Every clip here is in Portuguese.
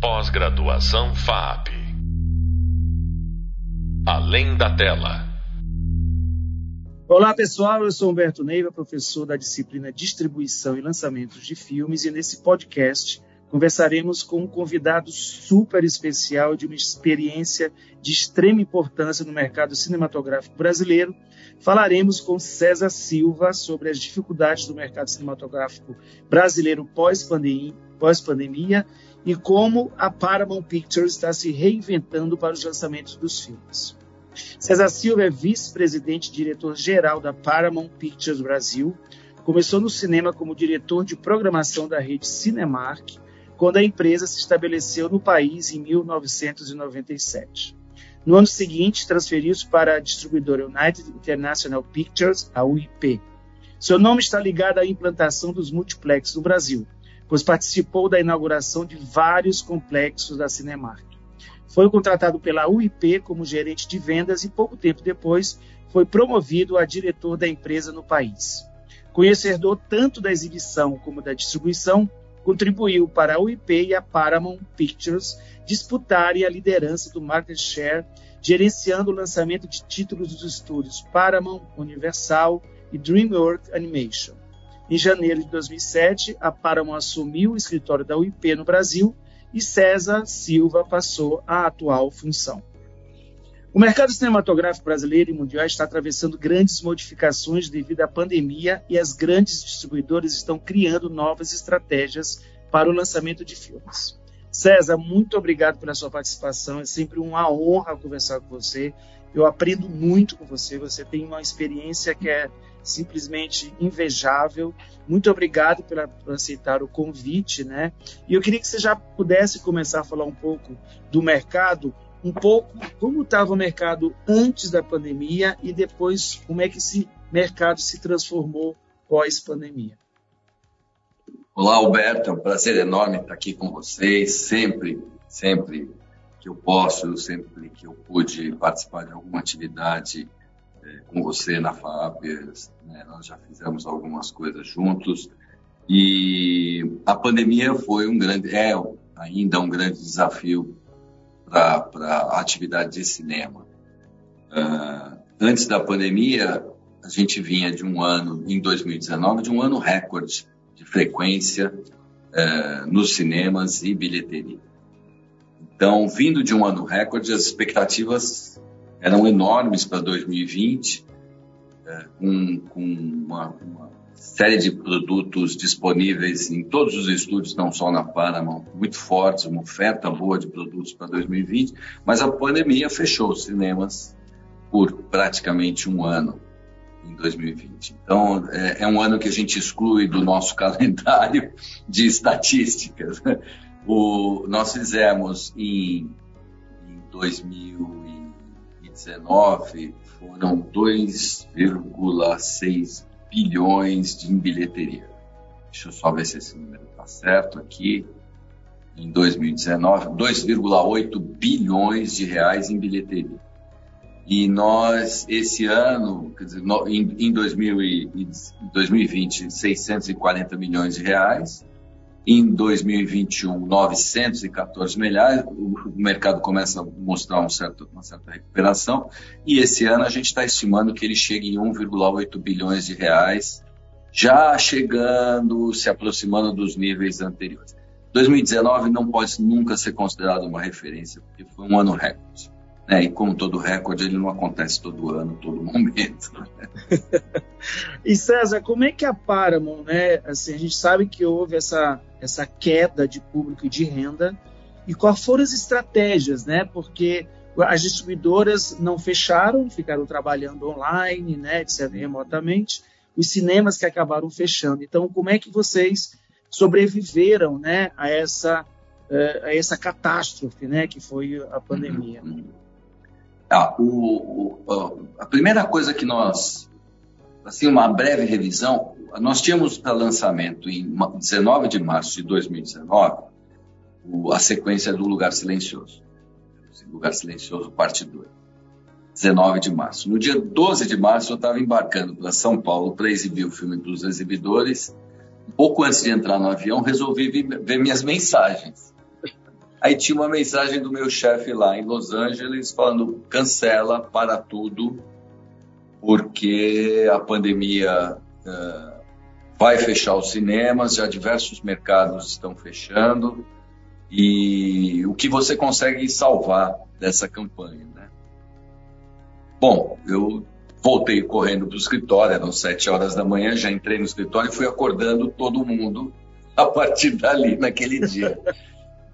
Pós-graduação FAP. Além da tela. Olá pessoal, eu sou Humberto Neiva, professor da disciplina Distribuição e Lançamentos de Filmes, e nesse podcast conversaremos com um convidado super especial de uma experiência de extrema importância no mercado cinematográfico brasileiro. Falaremos com César Silva sobre as dificuldades do mercado cinematográfico brasileiro pós-pandemia pós e como a Paramount Pictures está se reinventando para os lançamentos dos filmes. César Silva é vice-presidente e diretor-geral da Paramount Pictures Brasil. Começou no cinema como diretor de programação da rede Cinemark, quando a empresa se estabeleceu no país em 1997. No ano seguinte, transferiu-se para a distribuidora United International Pictures, a UIP. Seu nome está ligado à implantação dos multiplexes no Brasil, pois participou da inauguração de vários complexos da Cinemark. Foi contratado pela UIP como gerente de vendas e pouco tempo depois foi promovido a diretor da empresa no país. Conhecedor tanto da exibição como da distribuição, contribuiu para a UIP e a Paramount Pictures disputarem a liderança do market share, gerenciando o lançamento de títulos dos estúdios Paramount, Universal e DreamWorks Animation. Em janeiro de 2007, a Paramount assumiu o escritório da UIP no Brasil e César Silva passou à atual função. O mercado cinematográfico brasileiro e mundial está atravessando grandes modificações devido à pandemia e as grandes distribuidoras estão criando novas estratégias para o lançamento de filmes. César, muito obrigado pela sua participação. É sempre uma honra conversar com você. Eu aprendo muito com você. Você tem uma experiência que é simplesmente invejável. Muito obrigado pela, por aceitar o convite, né? E eu queria que você já pudesse começar a falar um pouco do mercado, um pouco como estava o mercado antes da pandemia e depois como é que esse mercado se transformou pós-pandemia. Olá, Alberto, é um prazer enorme estar aqui com vocês, sempre, sempre que eu posso, sempre que eu pude participar de alguma atividade com você na FAP, né, nós já fizemos algumas coisas juntos e a pandemia foi um grande, é ainda um grande desafio para a atividade de cinema. Uh, antes da pandemia, a gente vinha de um ano, em 2019, de um ano recorde de frequência uh, nos cinemas e bilheteria. Então, vindo de um ano recorde, as expectativas eram enormes para 2020, é, com, com uma, uma, série de produtos disponíveis em todos os estúdios, não só na Paramount, muito fortes, uma oferta boa de produtos para 2020, mas a pandemia fechou os cinemas por praticamente um ano em 2020. Então, é, é um ano que a gente exclui do nosso calendário de estatísticas. O, nós fizemos em, em 2000 2019 foram 2,6 bilhões de bilheteria. Deixa eu só ver se esse número está certo aqui. Em 2019, 2,8 bilhões de reais em bilheteria. E nós, esse ano, dizer, em 2020, 640 milhões de reais. Em 2021, 914 milhares, o mercado começa a mostrar um certo, uma certa recuperação, e esse ano a gente está estimando que ele chegue em 1,8 bilhões de reais, já chegando, se aproximando dos níveis anteriores. 2019 não pode nunca ser considerado uma referência, porque foi um ano recorde. Né? E como todo recorde, ele não acontece todo ano, todo momento. Né? e César, como é que a Paramount, né? Assim, a gente sabe que houve essa, essa queda de público e de renda, e quais foram as estratégias, né? Porque as distribuidoras não fecharam, ficaram trabalhando online, né, remotamente, os cinemas que acabaram fechando. Então, como é que vocês sobreviveram, né, a essa eh, a essa catástrofe, né, que foi a pandemia? Uhum. Ah, o, o, a primeira coisa que nós, assim, uma breve revisão, nós tínhamos para lançamento em 19 de março de 2019 o, a sequência do Lugar Silencioso. Lugar Silencioso, parte 2. 19 de março. No dia 12 de março, eu estava embarcando para São Paulo para exibir o filme para os exibidores. Um pouco antes de entrar no avião, resolvi ver minhas mensagens. Aí tinha uma mensagem do meu chefe lá em Los Angeles falando: cancela para tudo, porque a pandemia uh, vai fechar os cinemas, já diversos mercados estão fechando, e o que você consegue salvar dessa campanha, né? Bom, eu voltei correndo para o escritório, eram sete horas da manhã, já entrei no escritório e fui acordando todo mundo a partir dali, naquele dia.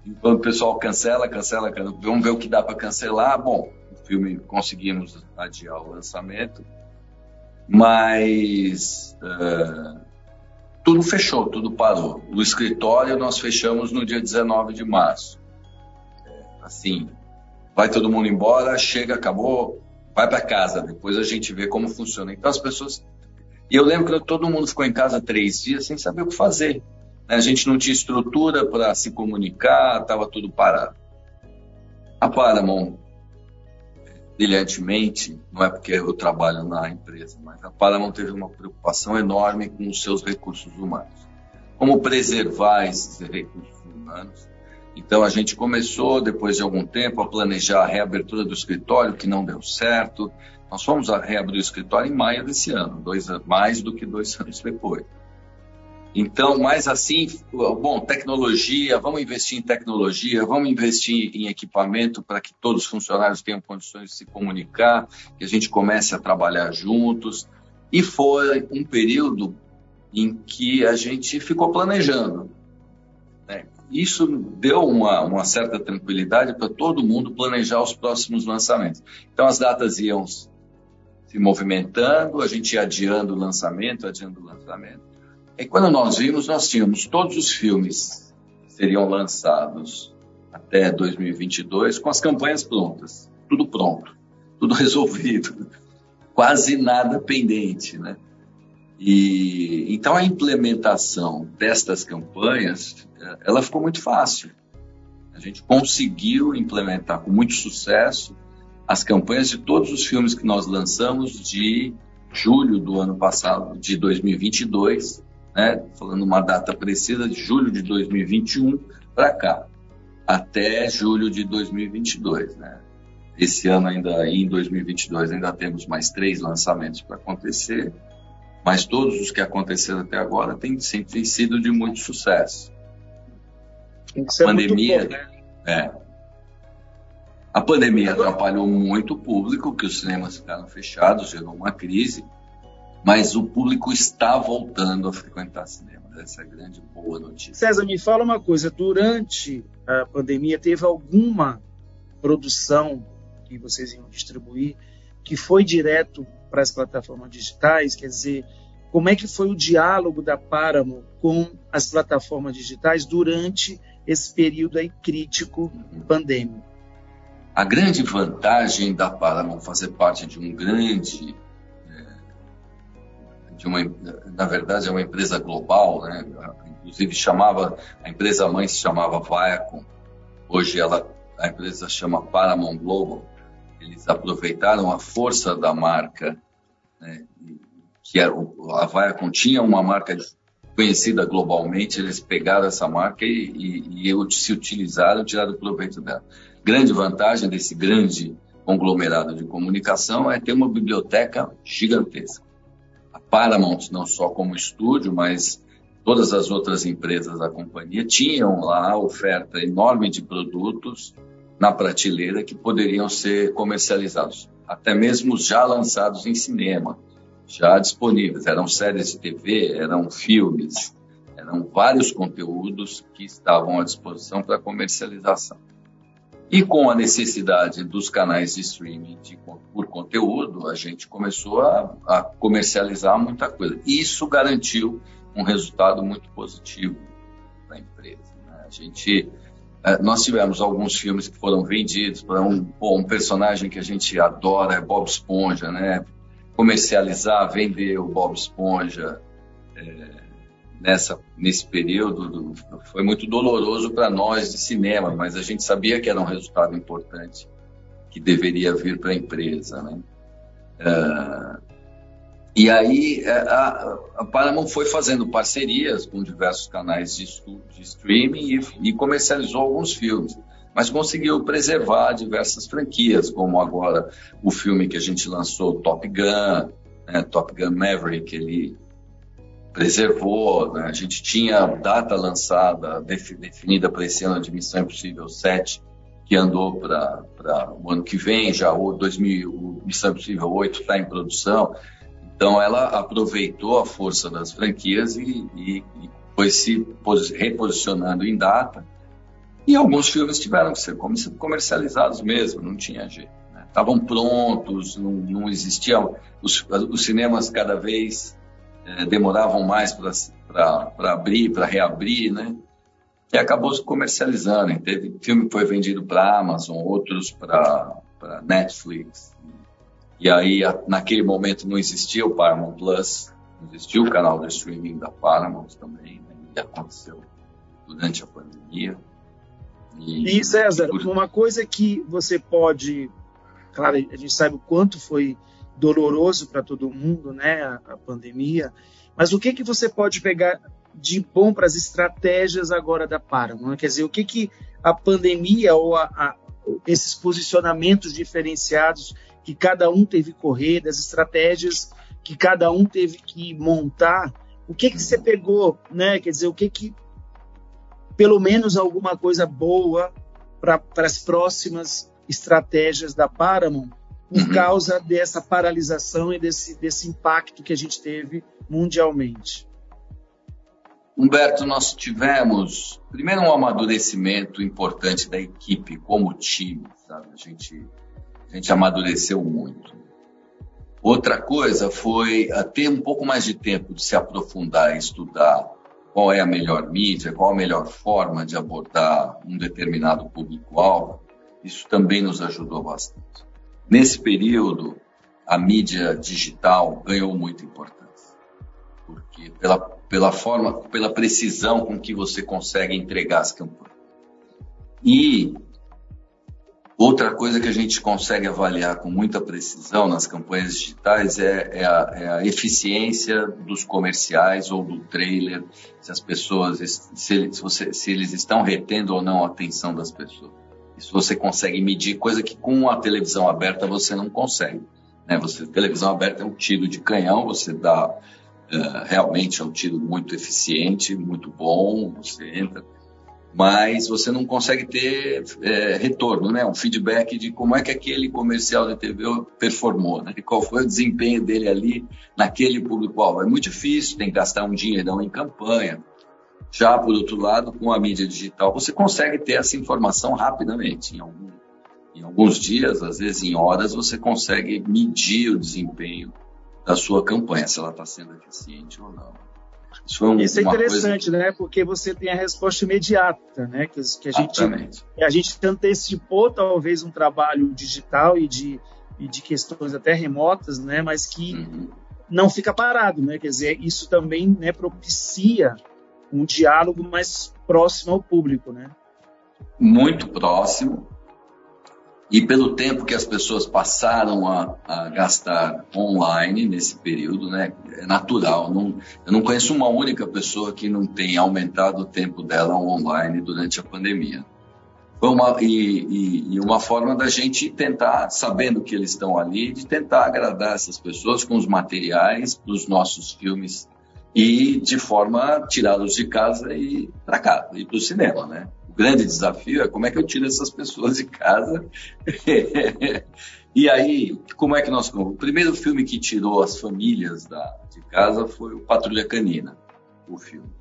Então o pessoal cancela, cancela, cancela, vamos ver o que dá para cancelar. Bom, o filme conseguimos adiar o lançamento, mas uh, tudo fechou, tudo parou. O escritório nós fechamos no dia 19 de março. É, assim, vai todo mundo embora, chega, acabou, vai para casa, depois a gente vê como funciona. Então as pessoas. E eu lembro que todo mundo ficou em casa três dias sem saber o que fazer. A gente não tinha estrutura para se comunicar, estava tudo parado. A Paramount, brilhantemente, não é porque eu trabalho na empresa, mas a Paramount teve uma preocupação enorme com os seus recursos humanos. Como preservar esses recursos humanos? Então a gente começou, depois de algum tempo, a planejar a reabertura do escritório, que não deu certo. Nós fomos a reabrir o escritório em maio desse ano, dois, mais do que dois anos depois. Então, mais assim, bom, tecnologia, vamos investir em tecnologia, vamos investir em equipamento para que todos os funcionários tenham condições de se comunicar, que a gente comece a trabalhar juntos. E foi um período em que a gente ficou planejando. Né? Isso deu uma, uma certa tranquilidade para todo mundo planejar os próximos lançamentos. Então, as datas iam se movimentando, a gente ia adiando o lançamento, adiando o lançamento. E quando nós vimos, nós tínhamos todos os filmes seriam lançados até 2022 com as campanhas prontas, tudo pronto, tudo resolvido, quase nada pendente, né? E então a implementação destas campanhas, ela ficou muito fácil. A gente conseguiu implementar com muito sucesso as campanhas de todos os filmes que nós lançamos de julho do ano passado, de 2022, né, falando uma data precisa, de julho de 2021 para cá, até julho de 2022. Né? Esse ano ainda, em 2022, ainda temos mais três lançamentos para acontecer, mas todos os que aconteceram até agora têm, têm sido de muito sucesso. A pandemia, né? é, a pandemia atrapalhou muito o público, que os cinemas ficaram fechados, gerou uma crise mas o público está voltando a frequentar cinema. Essa é a grande boa notícia. César, me fala uma coisa: durante a pandemia, teve alguma produção que vocês iam distribuir que foi direto para as plataformas digitais? Quer dizer, como é que foi o diálogo da Paramount com as plataformas digitais durante esse período aí crítico uhum. pandêmico? A grande vantagem da Paramount fazer parte de um grande uma, na verdade, é uma empresa global, né? Inclusive chamava a empresa mãe se chamava Viacom. Hoje ela a empresa chama Paramount Global. Eles aproveitaram a força da marca, né? que era a Viacom tinha uma marca conhecida globalmente. Eles pegaram essa marca e, e, e se utilizaram, tiraram proveito dela. Grande vantagem desse grande conglomerado de comunicação é ter uma biblioteca gigantesca. Paramount, não só como estúdio, mas todas as outras empresas da companhia tinham lá oferta enorme de produtos na prateleira que poderiam ser comercializados, até mesmo já lançados em cinema, já disponíveis. Eram séries de TV, eram filmes, eram vários conteúdos que estavam à disposição para comercialização. E com a necessidade dos canais de streaming de, por conteúdo, a gente começou a, a comercializar muita coisa. Isso garantiu um resultado muito positivo para a empresa. Né? A gente, é, nós tivemos alguns filmes que foram vendidos para um, um personagem que a gente adora, é Bob Esponja, né? Comercializar, vender o Bob Esponja. É, nessa nesse período foi muito doloroso para nós de cinema, mas a gente sabia que era um resultado importante que deveria vir para a empresa, né? Uh, e aí é, a, a, Paramount foi fazendo parcerias com diversos canais de, de streaming e, e, comercializou alguns filmes. mas conseguiu preservar diversas franquias, como agora o filme que a gente lançou, Top Gun, né, Top Gun Maverick, ele preservou, né, a gente tinha data lançada, definida para esse ano de Missão Impossível 7, que andou para o ano que vem, já o, 2000, o Missão Impossível 8 está em produção, então ela aproveitou a força das franquias e, e, e foi se reposicionando em data, e alguns filmes tiveram que ser comercializados mesmo, não tinha jeito. Né? Estavam prontos, não, não existiam. Os, os, cinemas cada vez é, demoravam mais para abrir, para reabrir, né? E acabou se comercializando. E teve filme que foi vendido para Amazon, outros para Netflix. E aí, naquele momento, não existia o Paramount Plus, não existia o canal de streaming da Paramount também, né? e aconteceu durante a pandemia. E, e César, uma coisa que você pode, claro, a gente sabe o quanto foi doloroso para todo mundo, né, a, a, pandemia, mas o que que você pode pegar de bom para as estratégias agora da Paramount? Quer dizer, o que que a pandemia ou a, a, esses posicionamentos diferenciados que cada um teve que correr, das estratégias que cada um teve que montar, o que que você pegou, né? Quer dizer, o que que pelo menos alguma coisa boa para as próximas estratégias da Paramount por uhum. causa dessa paralisação e desse, desse impacto que a gente teve mundialmente. Humberto, nós tivemos primeiro um amadurecimento importante da equipe como time, sabe? A gente, a gente amadureceu muito. Outra coisa foi ter um pouco mais de tempo de se aprofundar e estudar qual é a melhor mídia, qual a melhor forma de abordar um determinado público-alvo, isso também nos ajudou bastante. Nesse período, a mídia digital ganhou muita importância, porque pela, pela forma, pela precisão com que você consegue entregar as campanhas. E Outra coisa que a gente consegue avaliar com muita precisão nas campanhas digitais é, é, a, é, a, eficiência dos comerciais ou do trailer, se as pessoas, se, se, você, se eles estão retendo ou não a atenção das pessoas. Isso você consegue medir, coisa que com a televisão aberta você não consegue. Né? Você, televisão aberta é um tiro de canhão, você dá uh, realmente é um tiro muito eficiente, muito bom, você entra mas você não consegue ter é, retorno, né? Um feedback de como é que aquele comercial de TV performou, né? Qual foi o desempenho dele ali naquele público-alvo. É muito difícil, tem que gastar um dinheirão em campanha. Já, por outro lado, com a mídia digital, você consegue ter essa informação rapidamente. Em, algum, em alguns dias, às vezes em horas, você consegue medir o desempenho da sua campanha, se ela está sendo eficiente ou não. Isso, um, Isso é interessante, coisa... né? Porque você tem a resposta imediata, né? Que, que a gente a gente antecipou talvez um trabalho digital e de, e de questões até remotas, né? Mas que uhum. não fica parado, né? Quer dizer, isso também né, propicia um diálogo mais próximo ao público, né? Muito próximo e pelo tempo que as pessoas passaram a, a gastar online nesse período, né, é natural. Não, eu não conheço uma única pessoa que não tenha aumentado o tempo dela online durante a pandemia. Foi uma, e, e, e uma forma da gente tentar, sabendo que eles estão ali, de tentar agradar essas pessoas com os materiais dos nossos filmes e de forma tirá-los de casa e para cá, e para o cinema, né? grande desafio é como é que eu tiro essas pessoas de casa. e aí, como é que nós. O primeiro filme que tirou as famílias da, de casa foi o Patrulha Canina, o filme.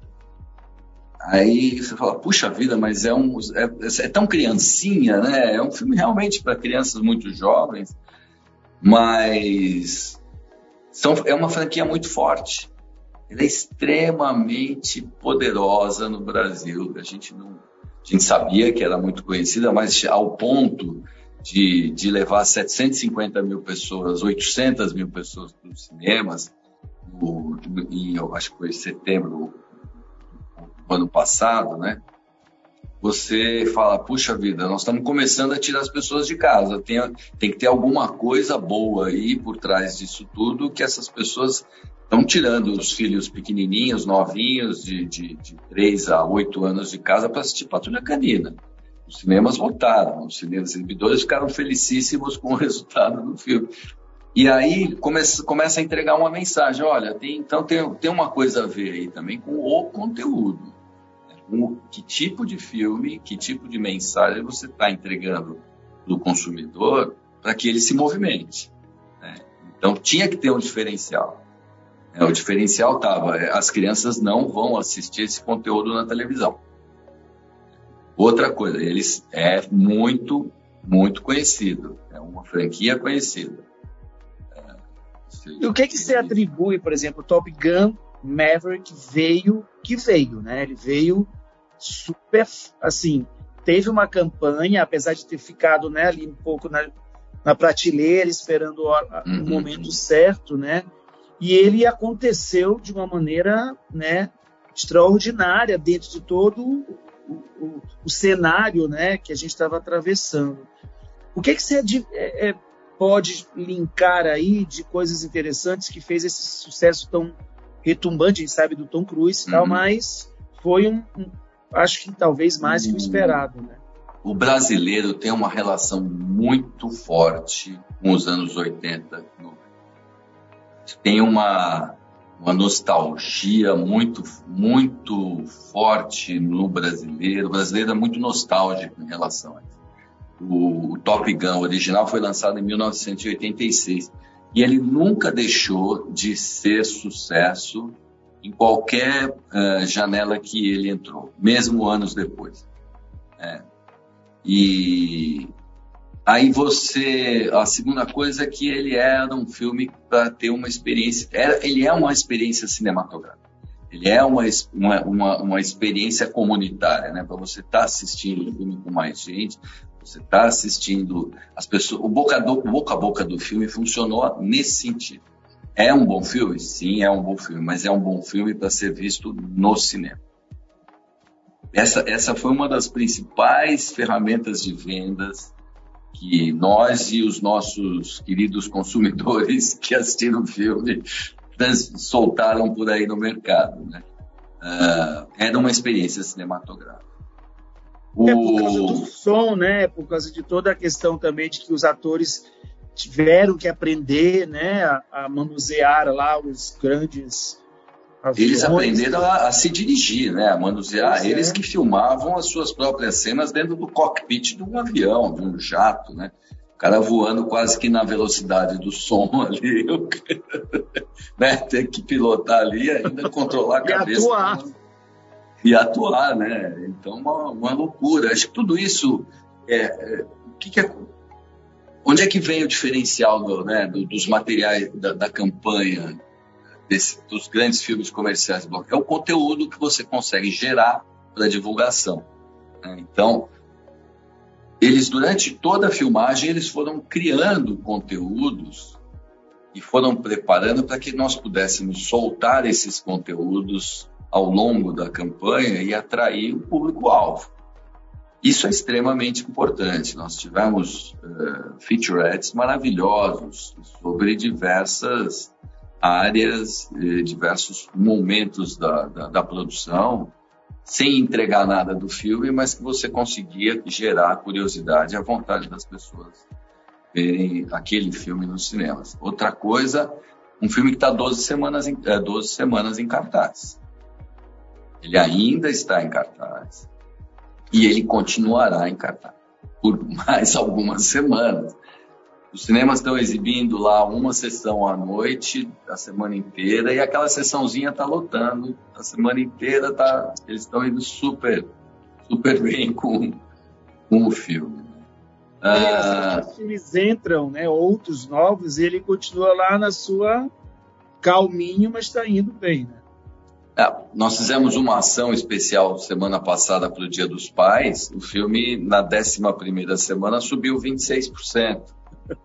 Aí você fala, puxa vida, mas é, um, é, é tão criancinha, né? É um filme realmente para crianças muito jovens, mas são, é uma franquia muito forte. Ela é extremamente poderosa no Brasil. A gente não, a gente sabia que era muito conhecida, mas ao ponto de, de levar 750 mil pessoas, 800 mil pessoas para os cinemas, no, em, eu acho que foi em setembro do ano passado, né? Você fala, puxa vida, nós estamos começando a tirar as pessoas de casa. Tem, tem que ter alguma coisa boa aí por trás disso tudo que essas pessoas estão tirando os filhos pequenininhos, novinhos, de, de, de 3 a 8 anos de casa para assistir Patrulha Canina. Os cinemas votaram, os cinemas exibidores ficaram felicíssimos com o resultado do filme. E aí começa, começa a entregar uma mensagem: olha, tem, então tem, tem uma coisa a ver aí também com o conteúdo. Que tipo de filme, que tipo de mensagem você está entregando do consumidor para que ele se movimente. Né? Então tinha que ter um diferencial. É, o diferencial estava: é, as crianças não vão assistir esse conteúdo na televisão. Outra coisa, eles é muito, muito conhecido. É uma franquia conhecida. É, e o que que você atribui, por exemplo, Top Gun Maverick veio que veio, né? Ele veio super, assim, teve uma campanha, apesar de ter ficado né, ali um pouco na, na prateleira, esperando o, uhum. o, momento certo, né? E ele aconteceu de uma maneira né, extraordinária dentro de todo o, o, o cenário né, que a gente estava atravessando. O que, que você é, é, pode linkar aí de coisas interessantes que fez esse sucesso tão retumbante, a gente sabe do Tom Cruise e tal, uhum. mas foi um, um, acho que talvez mais que o esperado. Né? O brasileiro tem uma relação muito forte com os anos 80. Tem uma, uma nostalgia muito, muito forte no brasileiro. O brasileiro é muito nostálgico em relação a isso. O, o Top Gun original foi lançado em 1986 e ele nunca deixou de ser sucesso em qualquer uh, janela que ele entrou, mesmo anos depois. É. E aí você, a segunda coisa é que ele era um filme para ter uma experiência, era, ele é uma experiência cinematográfica. Ele é uma, uma, uma, uma experiência comunitária, né? Para você estar tá assistindo o filme com mais gente, você está assistindo as pessoas, o boca, do, boca a boca do filme funcionou nesse sentido. É um bom filme? Sim, é um bom filme, mas é um bom filme para ser visto no cinema. Essa, essa foi uma das principais ferramentas de vendas que nós e os nossos queridos consumidores que assistiram o filme soltaram por aí no mercado. Né? Uh, era uma experiência cinematográfica. O... É por causa do som, né? Por causa de toda a questão também de que os atores tiveram que aprender né, a, a manusear lá os grandes. Eles aprenderam a, a, se dirigir, né, a manusear. Pois Eles é. que filmavam as suas próprias cenas dentro do cockpit de um avião, de um jato, né? O cara voando quase que na velocidade do som ali. né? Ter que pilotar ali ainda controlar a cabeça. E atuar. E atuar, né? Então, uma, uma loucura. Acho que tudo isso é, é que, que é, Onde é que vem o diferencial do, né, do, dos materiais da, da campanha, desse, dos grandes filmes comerciais? É o conteúdo que você consegue gerar para divulgação. Né? Então, eles durante toda a filmagem eles foram criando conteúdos e foram preparando para que nós pudéssemos soltar esses conteúdos ao longo da campanha e atrair o público-alvo. Isso é extremamente importante. Nós tivemos uh, featurettes maravilhosos sobre diversas áreas, eh, diversos momentos da, da, da, produção, sem entregar nada do filme, mas que você conseguia gerar curiosidade e a vontade das pessoas verem aquele filme nos cinemas. Outra coisa, um filme que está 12 semanas, em, 12 semanas em cartaz. Ele ainda está em cartaz e ele continuará em cartaz por mais algumas semanas. Os cinemas estão exibindo lá uma sessão à noite, a semana inteira, e aquela sessãozinha está lotando a semana inteira, tá, eles estão indo super, super bem com, com o filme. Ah, os filmes entram, né, outros novos, e ele continua lá na sua calminho, mas está indo bem, né? É, nós fizemos uma ação especial semana passada para o Dia dos Pais. O filme, na 11 semana, subiu 26%.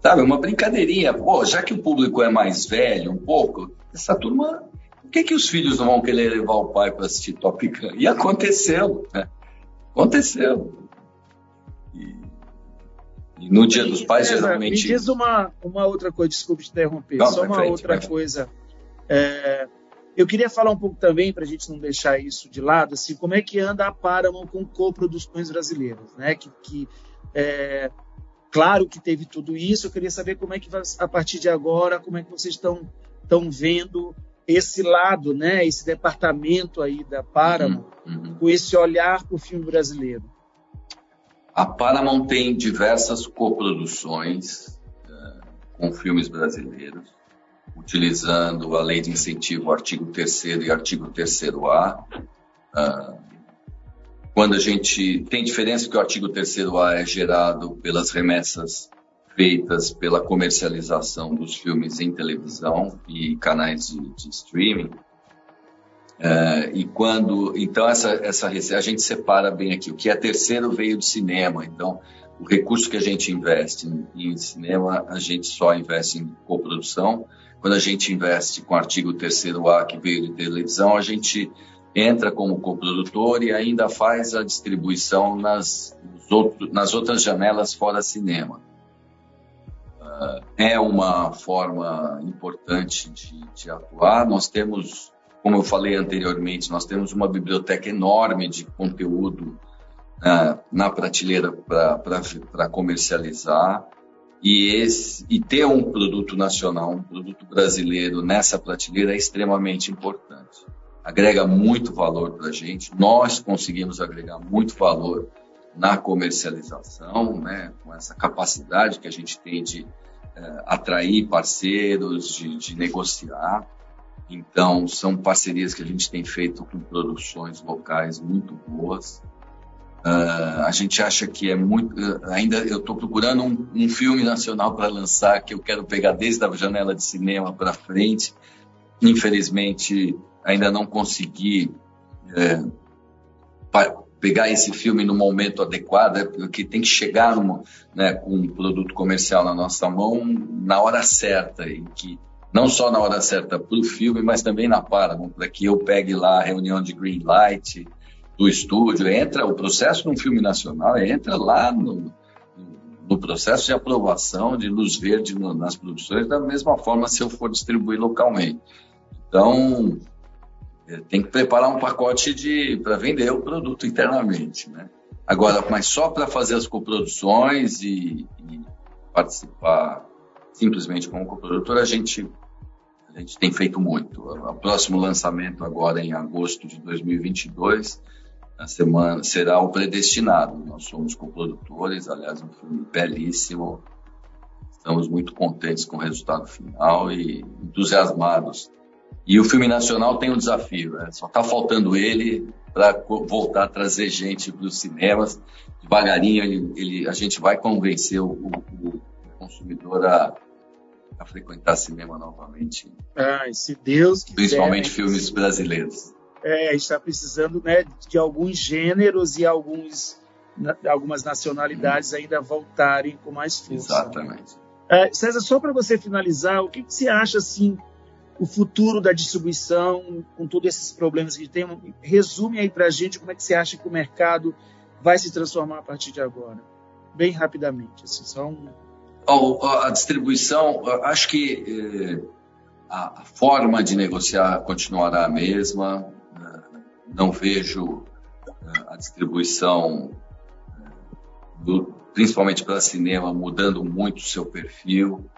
Sabe, uma brincadeirinha. Pô, já que o público é mais velho um pouco, essa turma. Por que, que os filhos não vão querer levar o pai para assistir Top Gun? E aconteceu, né? Aconteceu. E, e no Dia dos Pais, geralmente. Me diz uma, uma outra coisa, desculpe te interromper, não, só uma frente, outra coisa. É, Eu queria falar um pouco também, para a gente não deixar isso de lado, assim, como é que anda a Paramount com coproduções brasileiras, né? Que, que é, claro que teve tudo isso. Eu queria saber como é que a partir de agora, como é que vocês estão estão vendo esse lado, né? Esse departamento aí da Paramount uhum, uhum. com esse olhar para o filme brasileiro. A Paramount tem diversas coproduções uh, com filmes brasileiros utilizando a lei de incentivo, artigo 3 e artigo 3A. Ah, quando a gente tem diferença que o artigo 3A é gerado pelas remessas feitas pela comercialização dos filmes em televisão e canais de, de streaming. É, e quando então essa essa a gente separa bem aqui o que é terceiro veio do cinema então o recurso que a gente investe em, em cinema a gente só investe em coprodução quando a gente investe com o artigo 3A que veio de televisão, a gente entra como coprodutor e ainda faz a distribuição nas, nas outras janelas fora cinema. Uh, é uma forma importante de, de, atuar. Nós temos, como eu falei anteriormente, nós temos uma biblioteca enorme de conteúdo uh, na prateleira para comercializar. E, esse, e ter um produto nacional, um produto brasileiro nessa prateleira é extremamente importante. Agrega muito valor para a gente. Nós conseguimos agregar muito valor na comercialização, né, com essa capacidade que a gente tem de é, atrair parceiros, de, de negociar. Então, são parcerias que a gente tem feito com produções locais muito boas. Uh, a gente acha que é muito. Uh, ainda eu estou procurando um, um, filme nacional para lançar que eu quero pegar desde a janela de cinema para frente. Infelizmente, ainda não consegui é, pegar esse filme no momento adequado, é porque tem que chegar numa, né, com um produto comercial na nossa mão na hora certa, em que não só na hora certa para o filme, mas também na Paramount, para que eu pegue lá a reunião de green light do estúdio, entra o processo de um filme nacional, entra lá no, no processo de aprovação de luz verde no, nas produções, da mesma forma se eu for distribuir localmente. Então, é, tem que preparar um pacote de para vender o produto internamente, né? Agora, mas só para fazer as coproduções e, e, participar simplesmente como coprodutor, a gente a gente tem feito muito. O próximo lançamento agora em agosto de 2022 a semana será o Predestinado. Nós somos coprodutores, aliás, um filme belíssimo. Estamos muito contentes com o resultado final e entusiasmados. E o filme nacional tem um desafio, né? só está faltando ele para voltar a trazer gente para os cinemas. Devagarinho ele, ele, a gente vai convencer o, o, o consumidor a, a, frequentar cinema novamente. Ah, se Deus quiser. Principalmente filmes brasileiros é, está precisando né, de alguns gêneros e alguns, algumas nacionalidades ainda voltarem com mais força. Exatamente. É, César, só para você finalizar, o que, que, você acha assim o futuro da distribuição com todos esses problemas que tem? Resume aí para a gente como é que você acha que o mercado vai se transformar a partir de agora, bem rapidamente, assim, só um... Oh, a distribuição, acho que eh, a forma de negociar continuará a mesma não vejo eh, a distribuição, eh, do, principalmente para cinema, mudando muito o seu perfil.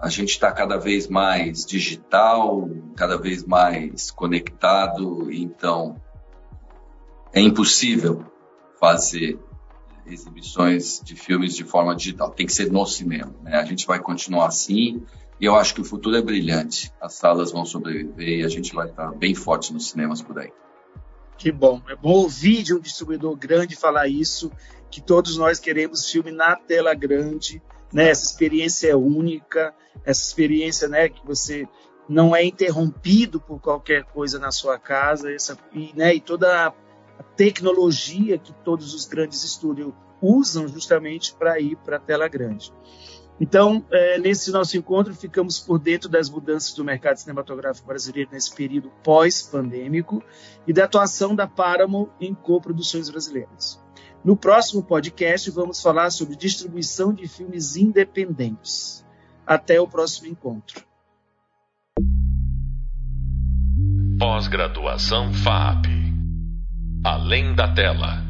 A gente está cada vez mais digital, cada vez mais conectado, então é impossível fazer exibições de filmes de forma digital. Tem que ser no cinema. Né? A gente vai continuar assim e eu acho que o futuro é brilhante. As salas vão sobreviver e a gente vai estar bem forte nos cinemas por aí. Que bom. É bom ouvir de um distribuidor grande falar isso, que todos nós queremos filme na tela grande, né? Essa experiência é única, essa experiência, né, que você não é interrompido por qualquer coisa na sua casa, essa e, né, e toda a tecnologia que todos os grandes estúdios usam justamente para ir para a tela grande. Então, é, nesse nosso encontro, ficamos por dentro das mudanças do mercado cinematográfico brasileiro nesse período pós-pandêmico e da atuação da Paramount em coproduções brasileiras. No próximo podcast, vamos falar sobre distribuição de filmes independentes. Até o próximo encontro. Pós-graduação FAP. Além da tela.